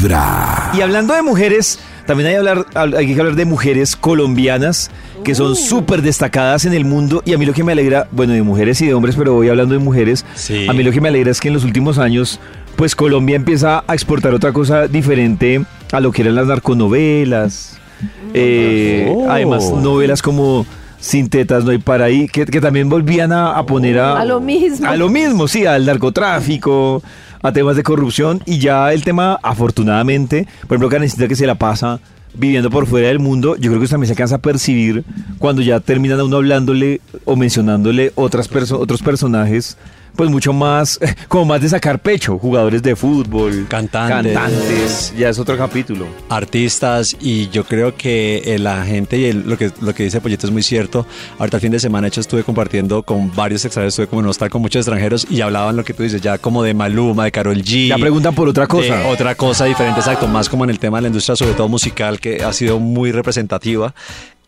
Vibra. Y hablando de mujeres, también hay, hablar, hay que hablar de mujeres colombianas que son súper destacadas en el mundo. Y a mí lo que me alegra, bueno, de mujeres y de hombres, pero voy hablando de mujeres. Sí. A mí lo que me alegra es que en los últimos años, pues Colombia empieza a exportar otra cosa diferente a lo que eran las narconovelas. Eh, Oh. Además, novelas como Sin tetas no hay para ahí, que, que también volvían a, a poner a... A lo mismo. A lo mismo, sí, al narcotráfico, a temas de corrupción y ya el tema, afortunadamente, por ejemplo, Karencita que se la pasa viviendo por fuera del mundo, yo creo que también se alcanza a percibir cuando ya terminan a uno hablándole o mencionándole otras perso- otros personajes, pues mucho más, como más de sacar pecho, jugadores de fútbol, Cantantes. cantantes, ya es otro capítulo. artistas y yo creo que eh, la gente y el- lo que lo que dice Pollito es muy cierto. Ahorita el fin de semana de hecho estuve compartiendo con varios extranjeros, estuve como en un hostal con muchos extranjeros y hablaban lo que tú dices ya como de Maluma, de Carol G. Ya preguntan por otra cosa. otra cosa diferente, exacto, más como en el tema de la industria, sobre todo musical, que ha sido muy representativa.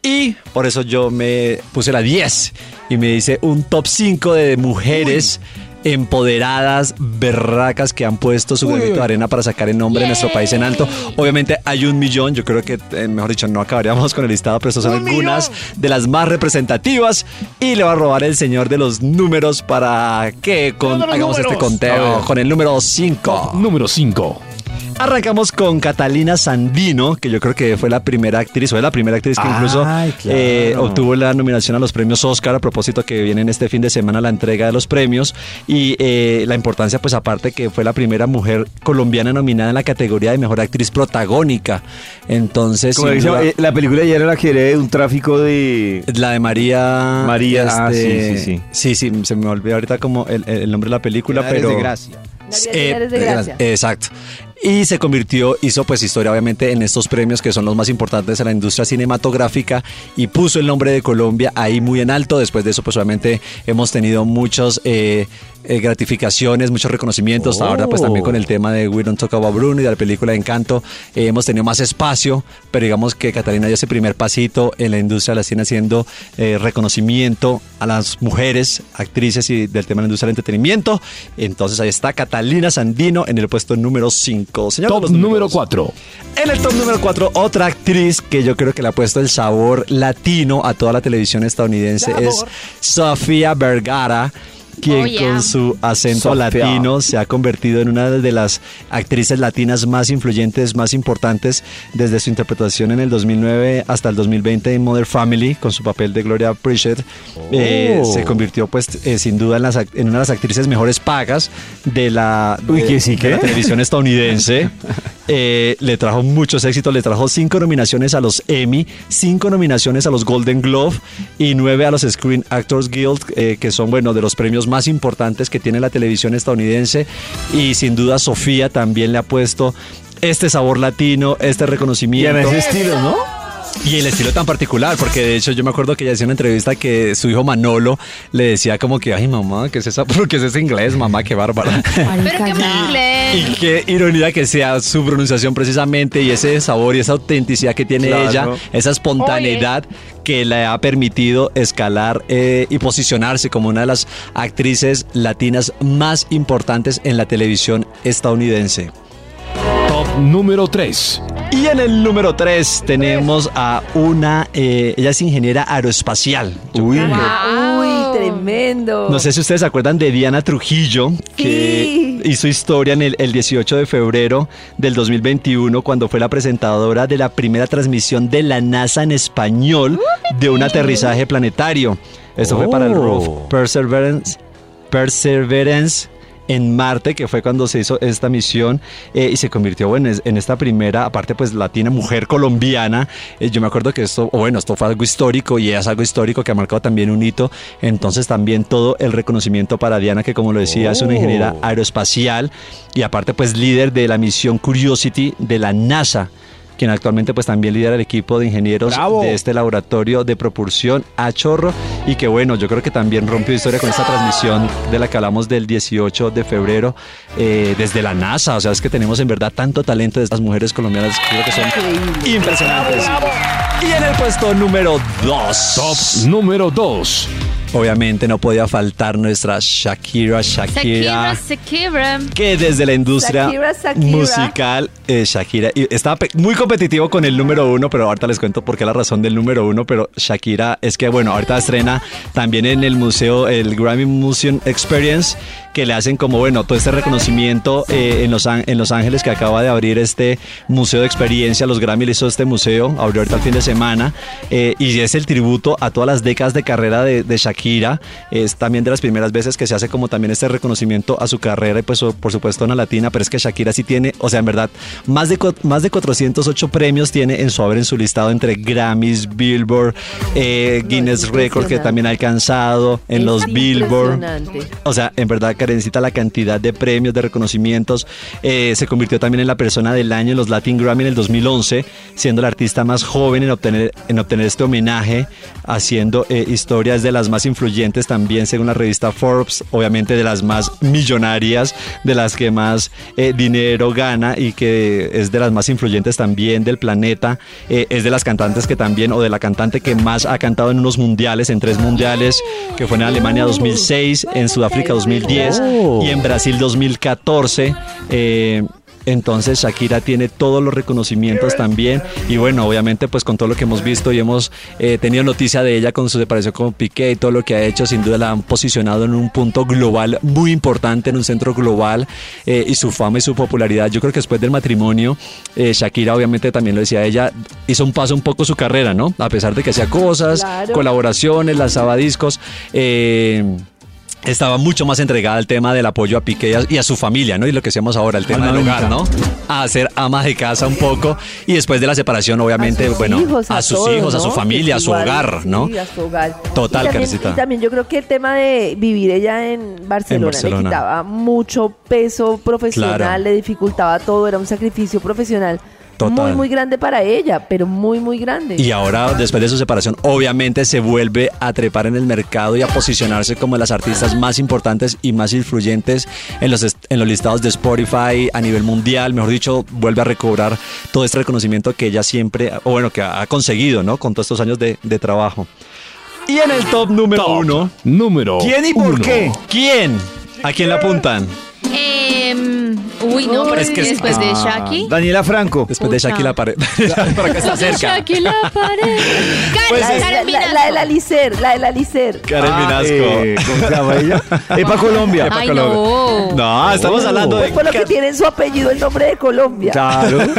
Y por eso yo me puse la 10 y me dice un top 5 de mujeres empoderadas, berracas que han puesto su granito de arena para sacar el nombre de nuestro país en alto. Obviamente hay un millón, yo creo que, eh, mejor dicho, no acabaríamos con el listado, pero estas son algunas de las más representativas. Y le va a robar el señor de los números para que con, hagamos este conteo con el número 5. Número 5. Arrancamos con Catalina Sandino, que yo creo que fue la primera actriz, fue la primera actriz que incluso Ay, claro. eh, obtuvo la nominación a los premios Oscar, a propósito que vienen este fin de semana la entrega de los premios, y eh, la importancia, pues aparte que fue la primera mujer colombiana nominada en la categoría de Mejor Actriz Protagónica. Entonces, Como sin dice, duda, eh, la película ya era la que era de un tráfico de... la de María... María, ah, este, sí, sí, Sí, sí, se me olvidó ahorita como el, el nombre de la película, pero... de gracia. Eh, de Gracia. Exacto. Y se convirtió, hizo pues historia obviamente en estos premios que son los más importantes en la industria cinematográfica y puso el nombre de Colombia ahí muy en alto. Después de eso pues obviamente hemos tenido muchos eh, eh, gratificaciones, muchos reconocimientos. Oh. Ahora pues también con el tema de We Don't Talk About Bruno y de la película Encanto eh, hemos tenido más espacio, pero digamos que Catalina dio ese primer pasito en la industria de la cine haciendo eh, reconocimiento a las mujeres, actrices y del tema de la industria del entretenimiento. Entonces ahí está Catalina Sandino en el puesto número 5. Señor de Top número números. 4. En el top número 4, otra actriz que yo creo que le ha puesto el sabor latino a toda la televisión estadounidense es Sofía Vergara. Quien Oh, yeah. con su acento Sofía. latino se ha convertido en una de las actrices latinas más influyentes, más importantes desde su interpretación en el 2009 hasta el 2020 en Mother Family con su papel de Gloria Pritchett. Eh, Oh. se convirtió pues eh, sin duda en, las act- en una de las actrices mejores pagas de la, Uy, de- ¿que sí, de la televisión estadounidense. Eh, le trajo muchos éxitos, le trajo cinco nominaciones a los Emmy, cinco nominaciones a los Golden Globe y nueve a los Screen Actors Guild, eh, que son, bueno, de los premios más importantes que tiene la televisión estadounidense. Y sin duda Sofía también le ha puesto este sabor latino, este Y reconocimiento. en ese estilo, ¿no? Y el estilo tan particular, porque de hecho yo me acuerdo que ella hacía una entrevista que su hijo Manolo le decía como que, ay mamá, ¿qué es esa? ¿Qué es ese inglés, mamá? Qué bárbara. Pero qué inglés. Y qué ironía que sea su pronunciación precisamente y ese sabor y esa autenticidad que tiene Claro. ella, esa espontaneidad que le ha permitido escalar eh, y posicionarse como una de las actrices latinas más importantes en la televisión estadounidense. Top número 3. Y en el número 3 tenemos a una, eh, ella es ingeniera aeroespacial. Uy, Uy, tremendo. No sé si ustedes se acuerdan de Diana Trujillo, que Sí. hizo historia en el, el 18 de febrero del 2021 cuando fue la presentadora de la primera transmisión de la NASA en español de un aterrizaje planetario. Esto fue para el Oh. ROV Perseverance, Perseverance en Marte, que fue cuando se hizo esta misión eh, y se convirtió bueno, en esta primera, aparte pues latina, mujer colombiana. Eh, yo me acuerdo que esto, bueno, esto fue algo histórico y es algo histórico que ha marcado también un hito. Entonces también todo el reconocimiento para Diana, que como lo decía, es una ingeniera aeroespacial y aparte pues líder de la misión Curiosity de la NASA quien actualmente pues también lidera el equipo de ingenieros ¡Bravo! de este laboratorio de propulsión a chorro y que bueno, yo creo que también rompió historia con esta transmisión de la que hablamos del 18 de febrero eh, desde la NASA, o sea, es que tenemos en verdad tanto talento de estas mujeres colombianas, creo que son impresionantes. Y en el puesto número 2. Top número 2. Obviamente no podía faltar nuestra Shakira, Shakira. Shakira, Shakira. que desde la industria Shakira, Shakira. musical, eh, Shakira, y estaba muy competitivo con el número uno, pero ahorita les cuento por qué la razón del número uno, pero Shakira es que, bueno, ahorita estrena también en el museo, el Grammy Museum Experience, que le hacen como, bueno, todo este reconocimiento eh, en, los, en Los Ángeles que acaba de abrir este museo de experiencia, los Grammy le hizo este museo, abrió ahorita el fin de semana, eh, y es el tributo a todas las décadas de carrera de, de Shakira, es también de las primeras veces que se hace como también este reconocimiento a su carrera y pues por supuesto una latina, pero es que Shakira sí tiene, o sea, en verdad, más de, más de 408 premios tiene en su haber en su listado entre Grammys, Billboard, eh, Guinness Record que también ha alcanzado, en Es los Billboard. O sea, en verdad, Karencita, la cantidad de premios, de reconocimientos. eh, se convirtió también en la persona del año en los Latin Grammy en el 2011, siendo la artista más joven en obtener, en obtener este homenaje, haciendo eh, historias de las más influyentes también, según la revista Forbes, obviamente de las más millonarias, de las que más eh, dinero gana y que es de las más influyentes también del planeta. eh, es de las cantantes que también, o de la cantante que más ha cantado en unos mundiales, en tres mundiales, que fue en Alemania 2006, en Sudáfrica 2010 y en Brasil 2014. eh, entonces Shakira tiene todos los reconocimientos también y bueno, obviamente pues con todo lo que hemos visto y hemos eh, tenido noticia de ella con su separación con Piqué y todo lo que ha hecho, sin duda la han posicionado en un punto global muy importante, en un centro global eh, y su fama y su popularidad. Yo creo que después del matrimonio, eh, Shakira obviamente también lo decía ella, hizo un paso un poco su carrera, ¿no? A pesar de que hacía cosas, Claro. colaboraciones, lanzaba discos. eh, estaba mucho más entregada al tema del apoyo a Piqué y a, y a su familia, ¿no? Y lo que hacemos ahora, el tema del hogar. ¿no? A ser ama de casa un poco y después de la separación, obviamente, A bueno, hijos, a sus hijos, a su familia, a su hogar, sí, ¿no? a su hogar. Total, y también, Karencita. y también yo creo que el tema de vivir ella en Barcelona, Barcelona. le quitaba mucho peso profesional, Claro. le dificultaba todo, era un sacrificio profesional Total. muy, muy grande para ella, pero muy, muy grande. Y ahora, después de su separación, obviamente se vuelve a trepar en el mercado y a posicionarse como las artistas más importantes y más influyentes en los, en los listados de Spotify a nivel mundial. Mejor dicho, vuelve a recobrar todo este reconocimiento que ella siempre, o bueno, que ha conseguido, ¿no? Con todos estos años de, de trabajo. Y en el top número Top uno, número ¿Quién y por uno. qué? ¿quién? ¿A quién le apuntan? Em, uy, no, pero Es que que es- después de Ah, Shaki. Daniela Franco. Después de. Shaki la pared. Para que está cerca. Shaki la pared. Karen, Pues la, Karen la, la de la Licer, la de la Licer. Karen Ah, Minasco. eh, ¿Cómo se llama ella? Epa Colombia. Ay, no. No, estamos Oh. hablando de, Pues por lo que tiene en su apellido el nombre de Colombia. Claro. de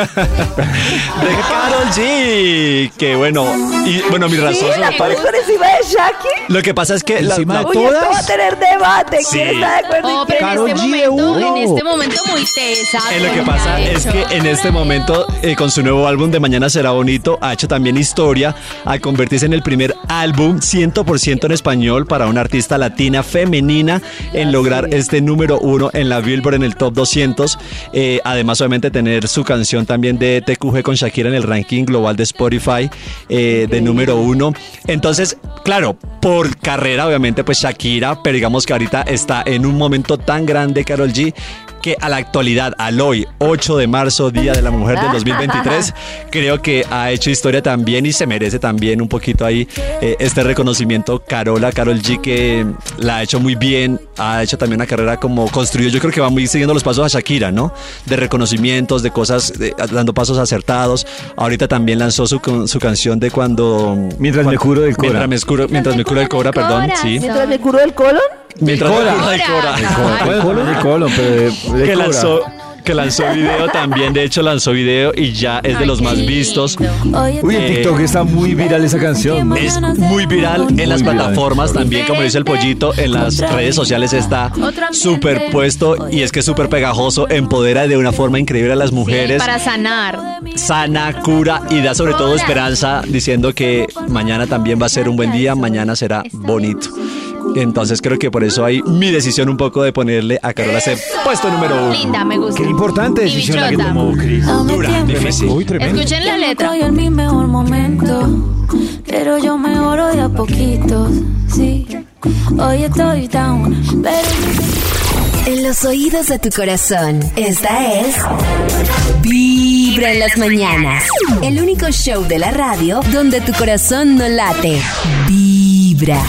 Carol G. Que bueno, y bueno, mi razón. la pones por encima de Shaki. Lo que pasa es que la- Encima la- de Uy, esto todas. va a tener debate. ¿Quién está de acuerdo Oh, este G momento, uno. en este momento muy tesa. Eh, lo que pasa es que en este momento, eh, con su nuevo álbum de Mañana será bonito, ha hecho también historia al convertirse en el primer álbum 100% en español para una artista latina femenina en lograr este número uno en la Billboard en el top 200. Eh, además, obviamente, tener su canción también de TQG con Shakira en el ranking global de Spotify eh, de número uno. Entonces, claro, por carrera, obviamente, pues Shakira, pero digamos que ahorita está en un momento tan grande, Carol G que a la actualidad, al hoy, 8 de marzo, Día de la Mujer del 2023, creo que ha hecho historia también y se merece también un poquito ahí eh, este reconocimiento. Carola, Carol G, que la ha hecho muy bien, ha hecho también una carrera como construido. Yo creo que va muy siguiendo los pasos a Shakira, ¿no? De reconocimientos, de cosas, de- dando pasos acertados. Ahorita también lanzó su, su canción de cuando. Mientras me cuando- curo del Cora. Mientras me, curo- mientras me curo del Cora, perdón, sí. Mientras me curo del colon. Mientras que Cora. lanzó que lanzó video también de hecho lanzó video y ya es de los más vistos. Uy, en Eh, TikTok está muy viral esa canción. es muy viral en las plataformas también como dice el pollito en las redes sociales está superpuesto y es que es súper pegajoso empodera de una forma increíble a las Sí, mujeres. para sanar. sana cura y da sobre todo esperanza diciendo que mañana también va a ser un buen día mañana será bonito entonces creo que por eso hay mi decisión un poco de ponerle a Carola ese puesto número uno Linda, me gusta. Qué importante Y decisión la que tomó Chris. dura difícil Muy tremendo. Escuchen la letra. En mi mejor momento, pero yo mejoro de a poquitos, sí. Hoy estoy down, pero En los oídos de tu corazón, esta es Vibra en las mañanas. El único show de la radio donde tu corazón no late. Vibra.